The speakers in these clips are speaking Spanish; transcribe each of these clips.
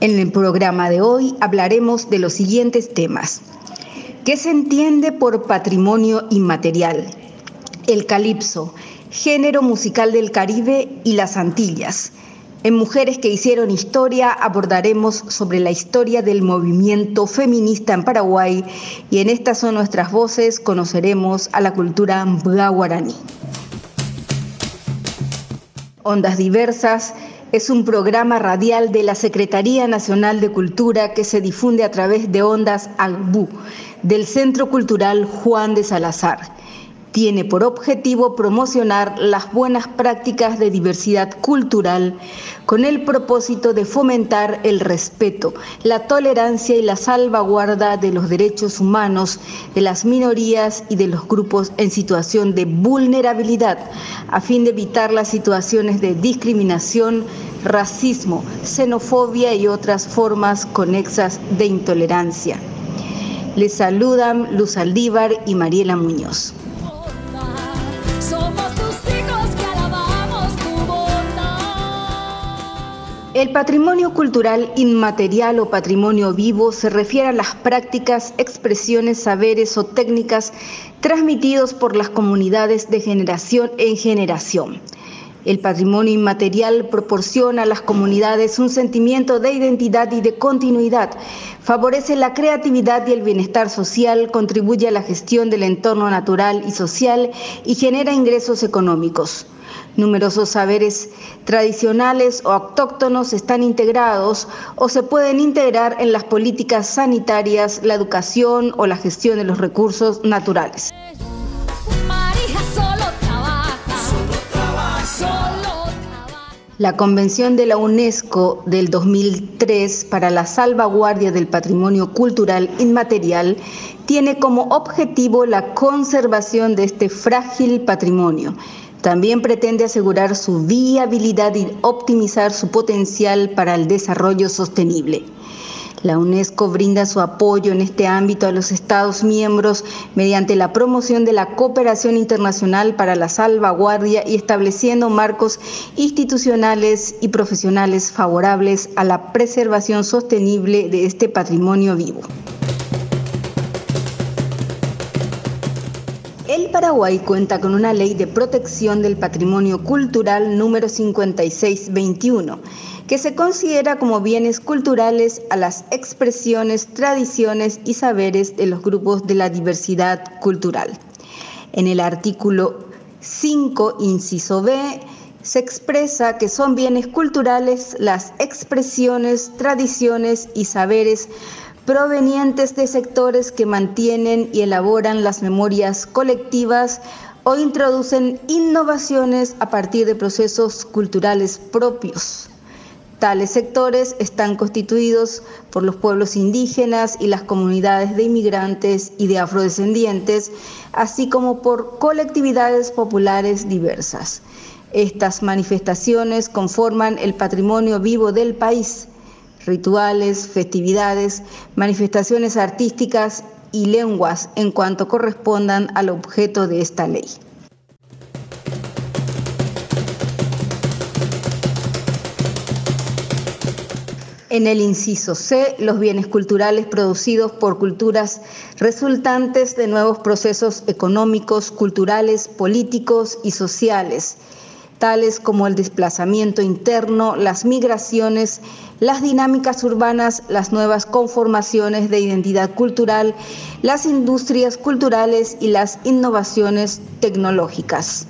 En el programa de hoy hablaremos de los siguientes temas. ¿Qué se entiende por patrimonio inmaterial? El calipso, género musical del Caribe y las Antillas. En Mujeres que hicieron historia abordaremos sobre la historia del movimiento feminista en Paraguay y en estas son nuestras voces conoceremos a la cultura guaraní. Ondas Diversas es un programa radial de la Secretaría Nacional de Cultura que se difunde a través de Ondas Agbú del Centro Cultural Juan de Salazar tiene por objetivo promocionar las buenas prácticas de diversidad cultural con el propósito de fomentar el respeto, la tolerancia y la salvaguarda de los derechos humanos de las minorías y de los grupos en situación de vulnerabilidad, a fin de evitar las situaciones de discriminación, racismo, xenofobia y otras formas conexas de intolerancia. Les saludan Luz Aldívar y Mariela Muñoz. El patrimonio cultural inmaterial o patrimonio vivo se refiere a las prácticas, expresiones, saberes o técnicas transmitidos por las comunidades de generación en generación. El patrimonio inmaterial proporciona a las comunidades un sentimiento de identidad y de continuidad, favorece la creatividad y el bienestar social, contribuye a la gestión del entorno natural y social y genera ingresos económicos. Numerosos saberes tradicionales o autóctonos están integrados o se pueden integrar en las políticas sanitarias, la educación o la gestión de los recursos naturales. La Convención de la UNESCO del 2003 para la salvaguardia del patrimonio cultural inmaterial tiene como objetivo la conservación de este frágil patrimonio también pretende asegurar su viabilidad y optimizar su potencial para el desarrollo sostenible. La UNESCO brinda su apoyo en este ámbito a los Estados miembros mediante la promoción de la cooperación internacional para la salvaguardia y estableciendo marcos institucionales y profesionales favorables a la preservación sostenible de este patrimonio vivo. El Paraguay cuenta con una ley de protección del patrimonio cultural número 5621, que se considera como bienes culturales a las expresiones, tradiciones y saberes de los grupos de la diversidad cultural. En el artículo 5, inciso B, se expresa que son bienes culturales las expresiones, tradiciones y saberes provenientes de sectores que mantienen y elaboran las memorias colectivas o introducen innovaciones a partir de procesos culturales propios. Tales sectores están constituidos por los pueblos indígenas y las comunidades de inmigrantes y de afrodescendientes, así como por colectividades populares diversas. Estas manifestaciones conforman el patrimonio vivo del país rituales, festividades, manifestaciones artísticas y lenguas en cuanto correspondan al objeto de esta ley. En el inciso C, los bienes culturales producidos por culturas resultantes de nuevos procesos económicos, culturales, políticos y sociales tales como el desplazamiento interno, las migraciones, las dinámicas urbanas, las nuevas conformaciones de identidad cultural, las industrias culturales y las innovaciones tecnológicas.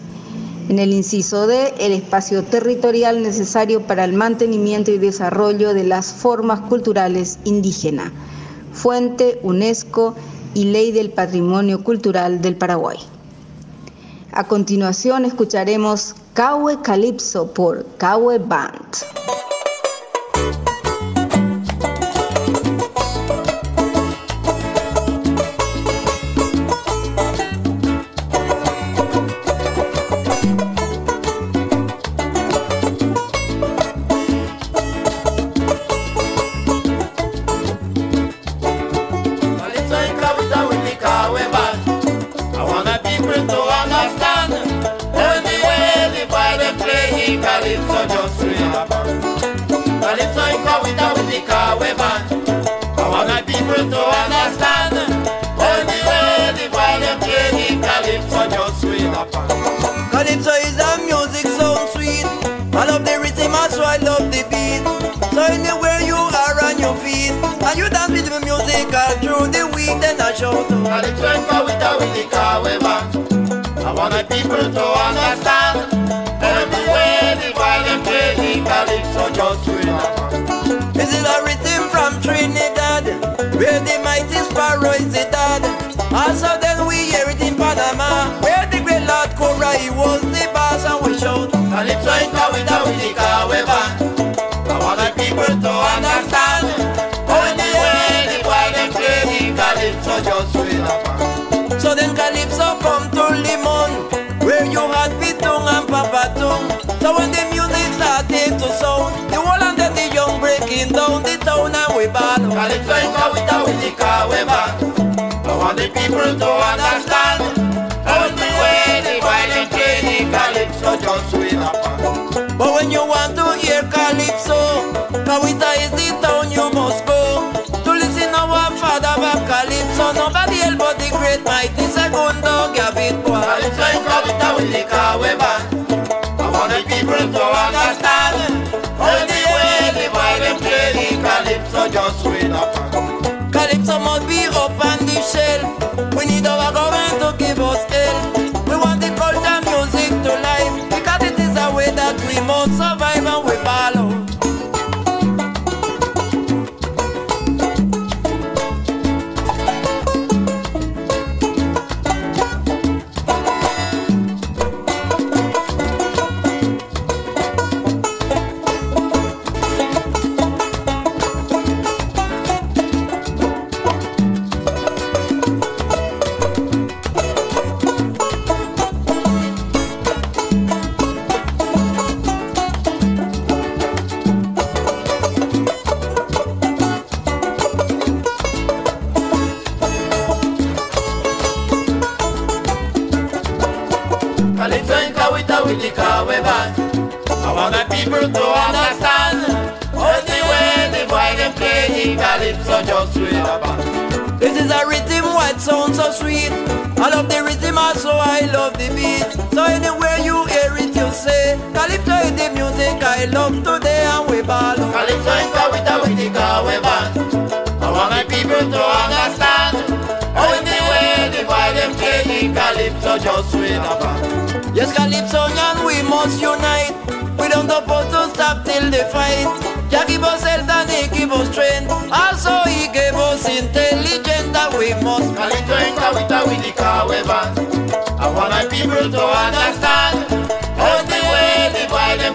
En el inciso D, el espacio territorial necesario para el mantenimiento y desarrollo de las formas culturales indígenas. Fuente, UNESCO y Ley del Patrimonio Cultural del Paraguay. A continuación escucharemos Kawe Calypso por Kawe Band. I shout. Calypso in Kawita with the Kawe band. I want my people to understand. Way the them play the Calypso just upon. This is a rhythm from Trinidad, where the mighty sparrow is the dad. Also then we hear it in Panama, where the great Lord Cobra, he was the boss, and we shout. Calypso in Kawita with the Kawe breaking down the town and we ball. Calypso in Kawita with the Kawe band. I want the people to understand. Only way the boy them play the Calypso just sweet upon. But when you want to hear Calypso, Kawita is the town you must go. To listen our father back Calypso, nobody else but the great mighty Segundo Gavin Boy. Calypso in Kawita with the Kawe band. I want the people to understand. Just sweet upon. Calypso must be up on the shelf. We need our government to give us help. We want the culture music to life because it is a way that we must survive I love today and we ball. Calypso in Kawita with the Kawe band. I want my people to understand. Only way the boy them play the Calypso just sweet upon. Yes, Calypso and we must unite. We don't supposed to stop till the fight. Jah give us health and he give us strength. Also he gave us intelligence that we must. Calypso in Kawita with the Kawe band. I want my people to understand. Only way the boy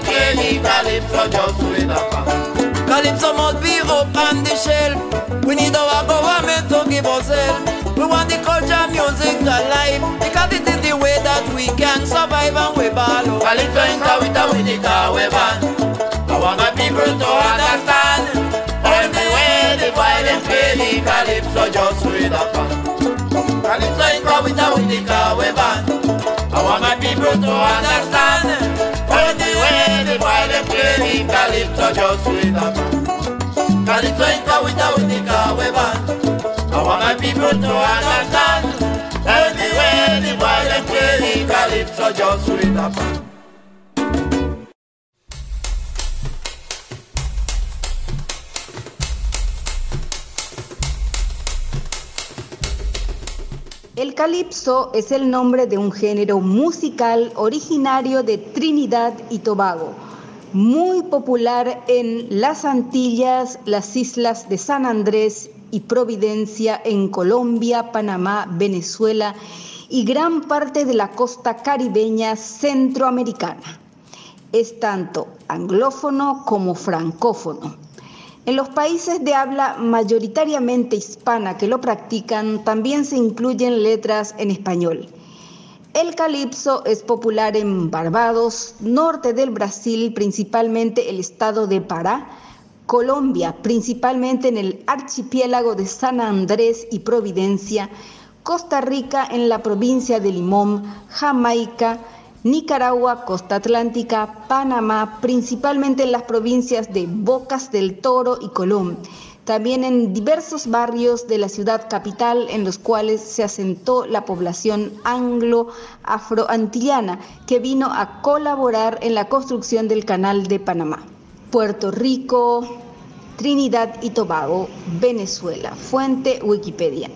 them the Calypso just sweet upon. Calypso must be up on the shelf. We need our government to give us help. We want the culture, music alive because it is the way that we can survive and we ball. Calypso in Kawita with the Kawe band. I want my people to understand. Way the play the Calypso just sweet upon. Calypso in Kawita with the Kawe band. I want my people to understand. The Calypso just sweet upon. Calypso in Kawita with the Kawe band. I want my people to understand. Way the boy them play Calypso just sweet upon. El calipso es el nombre de un género musical originario de Trinidad y Tobago, muy popular en las Antillas, las islas de San Andrés y Providencia en Colombia, Panamá, Venezuela y gran parte de la costa caribeña centroamericana. Es tanto anglófono como francófono. En los países de habla mayoritariamente hispana que lo practican, también se incluyen letras en español. El calipso es popular en Barbados, norte del Brasil, principalmente el estado de Pará, Colombia, principalmente en el archipiélago de San Andrés y Providencia, Costa Rica en la provincia de Limón, Jamaica Nicaragua, Costa Atlántica, Panamá, principalmente en las provincias de Bocas del Toro y Colón. También en diversos barrios de la ciudad capital en los cuales se asentó la población anglo-afroantillana que vino a colaborar en la construcción del Canal de Panamá. Puerto Rico, Trinidad y Tobago, Venezuela. Fuente Wikipedia.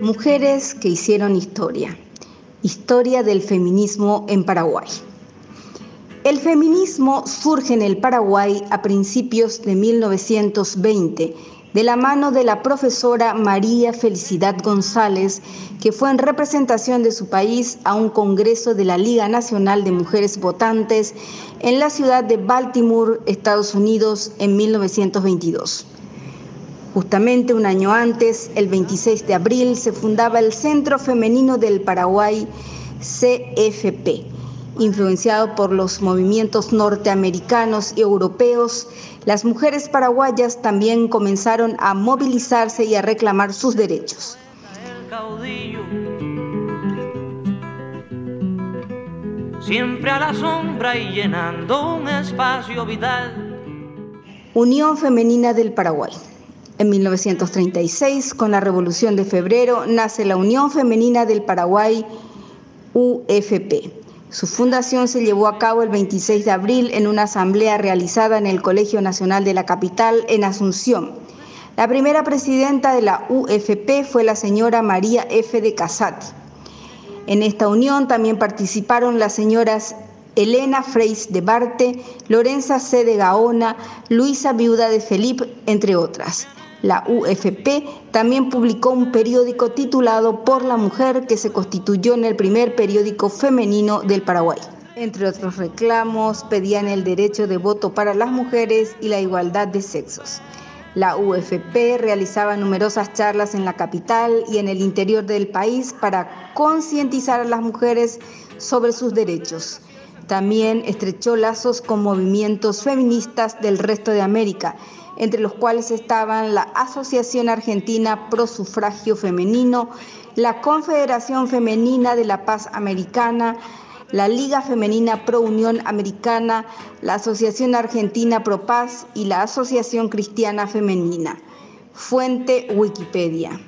Mujeres que hicieron historia. Historia del feminismo en Paraguay. El feminismo surge en el Paraguay a principios de 1920 de la mano de la profesora María Felicidad González, que fue en representación de su país a un congreso de la Liga Nacional de Mujeres Votantes en la ciudad de Baltimore, Estados Unidos, en 1922. Justamente un año antes, el 26 de abril, se fundaba el Centro Femenino del Paraguay, CFP. Influenciado por los movimientos norteamericanos y europeos, las mujeres paraguayas también comenzaron a movilizarse y a reclamar sus derechos. Siempre a la sombra y llenando un espacio vital. Unión Femenina del Paraguay. En 1936, con la Revolución de Febrero, nace la Unión Femenina del Paraguay, UFP. Su fundación se llevó a cabo el 26 de abril en una asamblea realizada en el Colegio Nacional de la Capital, en Asunción. La primera presidenta de la UFP fue la señora María F. de Casati. En esta unión también participaron las señoras Elena Freis de Barte, Lorenza C. de Gaona, Luisa Viuda de Felipe, entre otras. La UFP también publicó un periódico titulado Por la Mujer que se constituyó en el primer periódico femenino del Paraguay. Entre otros reclamos, pedían el derecho de voto para las mujeres y la igualdad de sexos. La UFP realizaba numerosas charlas en la capital y en el interior del país para concientizar a las mujeres sobre sus derechos. También estrechó lazos con movimientos feministas del resto de América entre los cuales estaban la Asociación Argentina Pro Sufragio Femenino, la Confederación Femenina de la Paz Americana, la Liga Femenina Pro Unión Americana, la Asociación Argentina Pro Paz y la Asociación Cristiana Femenina. Fuente Wikipedia.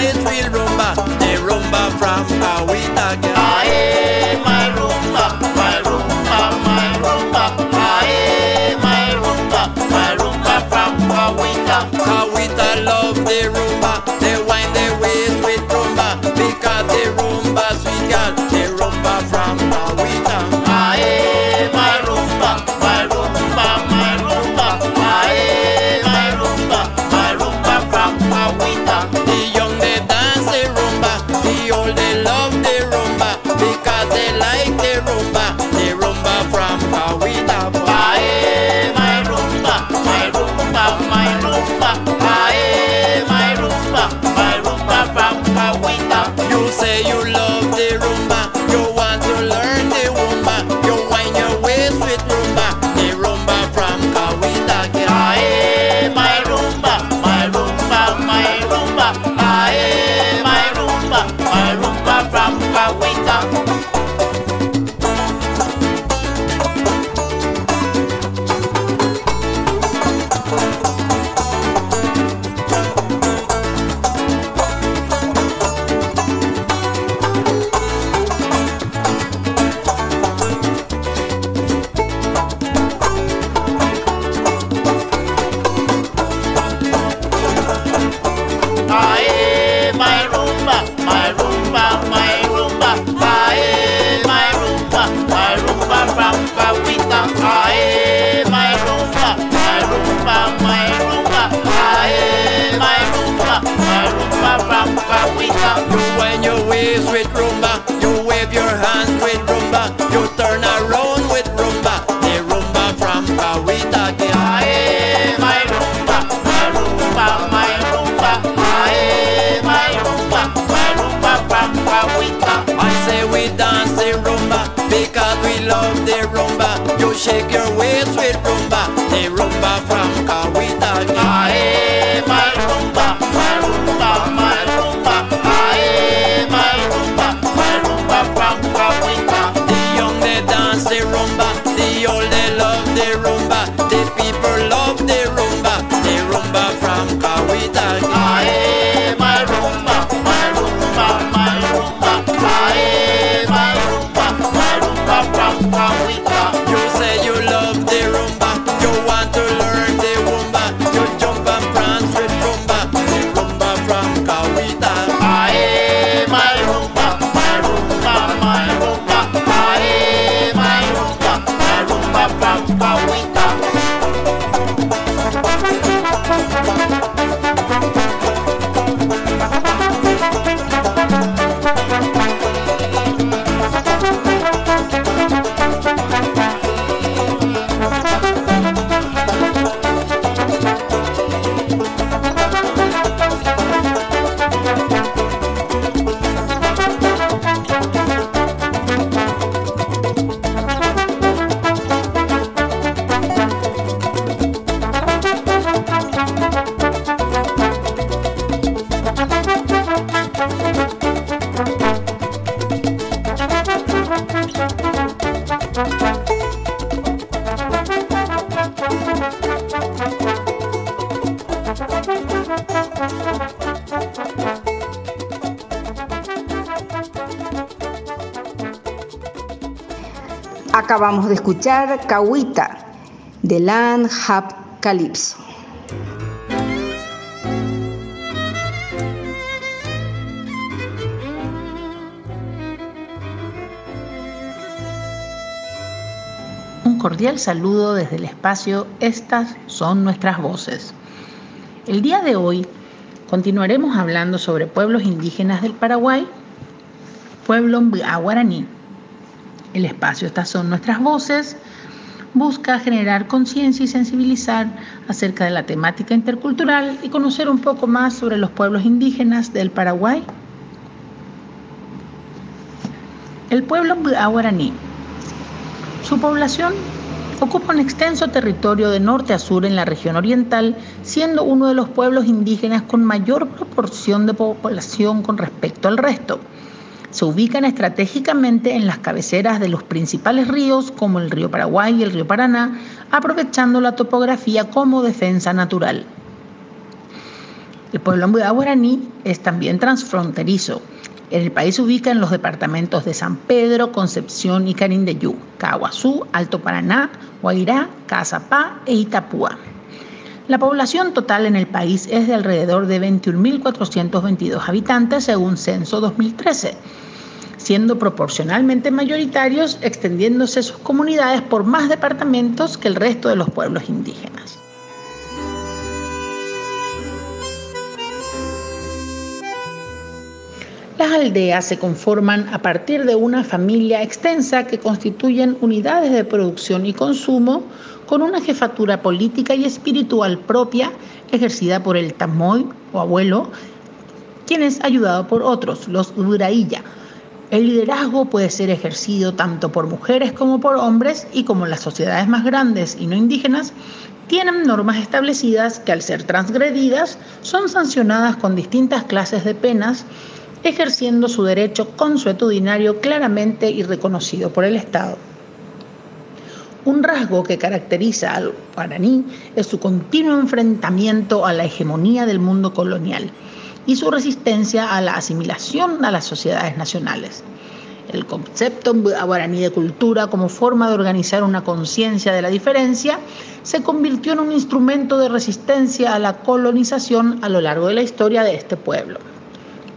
nice feel, wrong. Shake your waist with rumba. The rumba from Kawita. Aye, my rumba, my rumba, my rumba. Aye, my rumba, my rumba from Kawita. The young they dance the rumba. The old they love the rumba. Acabamos de escuchar Cahuita de Land Hub Calypso. Un cordial saludo desde el espacio Estas son nuestras voces. El día de hoy continuaremos hablando sobre pueblos indígenas del Paraguay, pueblo guaraní. El espacio Estas son nuestras voces busca generar conciencia y sensibilizar acerca de la temática intercultural y conocer un poco más sobre los pueblos indígenas del Paraguay. El pueblo guaraní su población ocupa un extenso territorio de norte a sur en la región oriental, siendo uno de los pueblos indígenas con mayor proporción de población con respecto al resto. Se ubican estratégicamente en las cabeceras de los principales ríos como el río Paraguay y el río Paraná, aprovechando la topografía como defensa natural. El pueblo guaraní es también transfronterizo. En el país se ubica en los departamentos de San Pedro, Concepción y Carindeyú, Caguazú, Alto Paraná, Guairá, Cazapá e Itapúa. La población total en el país es de alrededor de 21.422 habitantes según Censo 2013, siendo proporcionalmente mayoritarios, extendiéndose sus comunidades por más departamentos que el resto de los pueblos indígenas. Las aldeas se conforman a partir de una familia extensa que constituyen unidades de producción y consumo con una jefatura política y espiritual propia ejercida por el tamoy o abuelo, quien es ayudado por otros, los urailla. El liderazgo puede ser ejercido tanto por mujeres como por hombres y como las sociedades más grandes y no indígenas tienen normas establecidas que al ser transgredidas son sancionadas con distintas clases de penas ejerciendo su derecho consuetudinario claramente y reconocido por el Estado. Un rasgo que caracteriza al guaraní es su continuo enfrentamiento a la hegemonía del mundo colonial y su resistencia a la asimilación a las sociedades nacionales. El concepto guaraní de cultura como forma de organizar una conciencia de la diferencia se convirtió en un instrumento de resistencia a la colonización a lo largo de la historia de este pueblo.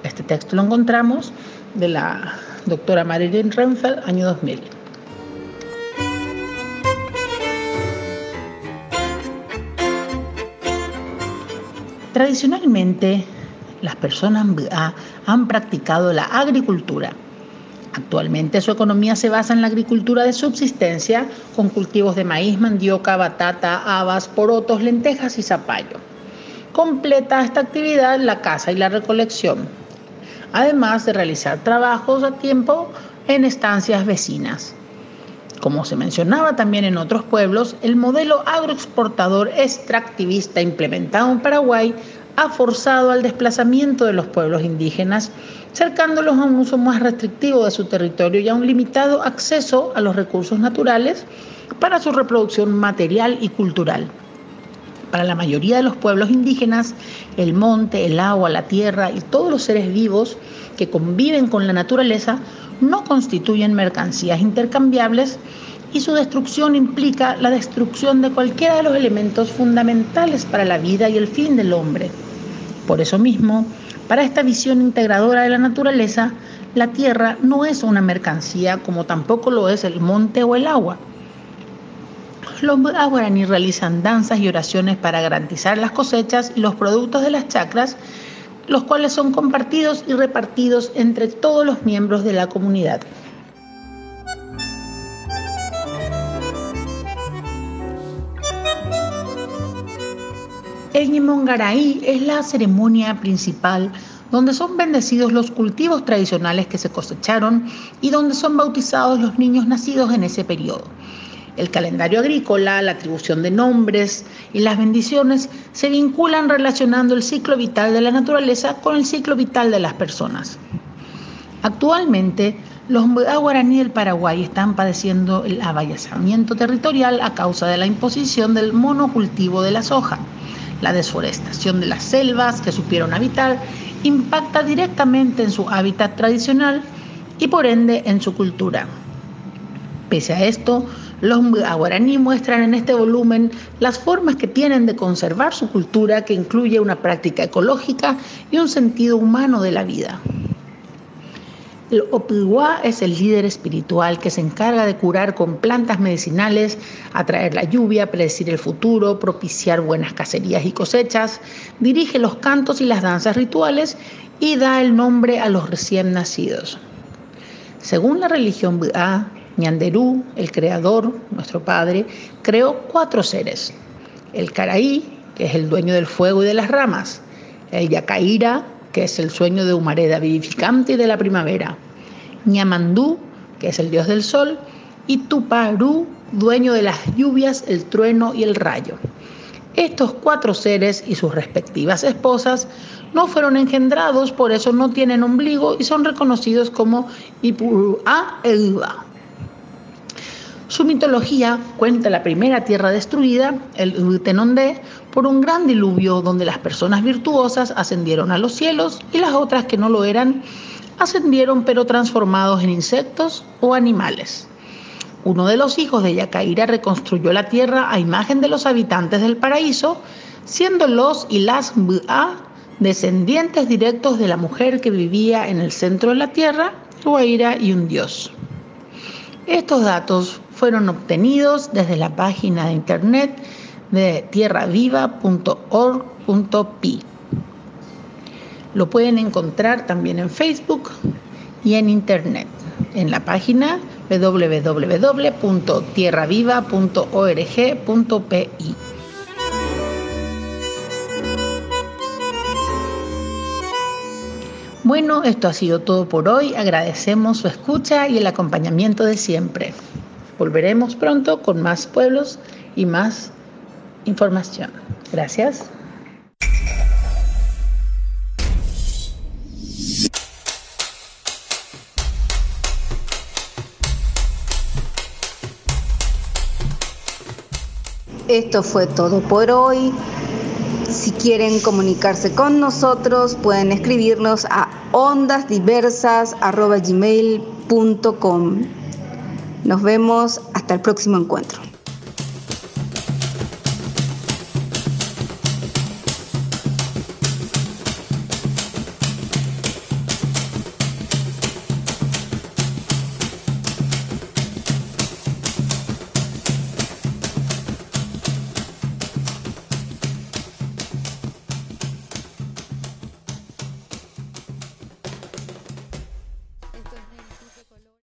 Este texto lo encontramos de la doctora Marilyn Renfeld, año 2000. Tradicionalmente, las personas han practicado la agricultura. Actualmente su economía se basa en la agricultura de subsistencia con cultivos de maíz, mandioca, batata, habas, porotos, lentejas y zapallo. Completa esta actividad la caza y la recolección, además de realizar trabajos a tiempo en estancias vecinas. Como se mencionaba también en otros pueblos, el modelo agroexportador extractivista implementado en Paraguay ha forzado al desplazamiento de los pueblos indígenas, cercándolos a un uso más restrictivo de su territorio y a un limitado acceso a los recursos naturales para su reproducción material y cultural. Para la mayoría de los pueblos indígenas, el monte, el agua, la tierra y todos los seres vivos que conviven con la naturaleza no constituyen mercancías intercambiables y su destrucción implica la destrucción de cualquiera de los elementos fundamentales para la vida y el fin del hombre. Por eso mismo, para esta visión integradora de la naturaleza, la tierra no es una mercancía como tampoco lo es el monte o el agua. Los guaraní realizan danzas y oraciones para garantizar las cosechas y los productos de las chacras, los cuales son compartidos y repartidos entre todos los miembros de la comunidad. El Ñimongaray es la ceremonia principal donde son bendecidos los cultivos tradicionales que se cosecharon y donde son bautizados los niños nacidos en ese periodo. El calendario agrícola, la atribución de nombres y las bendiciones se vinculan relacionando el ciclo vital de la naturaleza con el ciclo vital de las personas. Actualmente, los guaraní del Paraguay están padeciendo el avallazamiento territorial a causa de la imposición del monocultivo de la soja la desforestación de las selvas que supieron habitar impacta directamente en su hábitat tradicional y por ende en su cultura. Pese a esto, los guaraní muestran en este volumen las formas que tienen de conservar su cultura que incluye una práctica ecológica y un sentido humano de la vida. El Opigua es el líder espiritual que se encarga de curar con plantas medicinales, atraer la lluvia, predecir el futuro, propiciar buenas cacerías y cosechas, dirige los cantos y las danzas rituales y da el nombre a los recién nacidos. Según la religión Buda, Ñanderú, el creador, nuestro padre, creó cuatro seres. El Caraí, que es el dueño del fuego y de las ramas. El Yacaira, que es el sueño de Humareda vivificante y de la primavera, Ñamandú, que es el dios del sol, y Tuparú, dueño de las lluvias, el trueno y el rayo. Estos cuatro seres y sus respectivas esposas no fueron engendrados, por eso no tienen ombligo y son reconocidos como Ipurua Eiba. Su mitología cuenta la primera tierra destruida, el Utenondé, por un gran diluvio donde las personas virtuosas ascendieron a los cielos y las otras que no lo eran ascendieron pero transformados en insectos o animales. Uno de los hijos de Yacaira reconstruyó la tierra a imagen de los habitantes del paraíso, siendo los y las Bua descendientes directos de la mujer que vivía en el centro de la tierra, Guaira y un dios. Estos datos fueron obtenidos desde la página de internet de tierraviva.org.pi. Lo pueden encontrar también en Facebook y en internet, en la página www.tierraviva.org.pi. Bueno, esto ha sido todo por hoy. Agradecemos su escucha y el acompañamiento de siempre. Volveremos pronto con más pueblos y más información. Gracias. Esto fue todo por hoy. Si quieren comunicarse con nosotros, pueden escribirnos a ondasdiversas.gmail.com. Nos vemos hasta el próximo encuentro.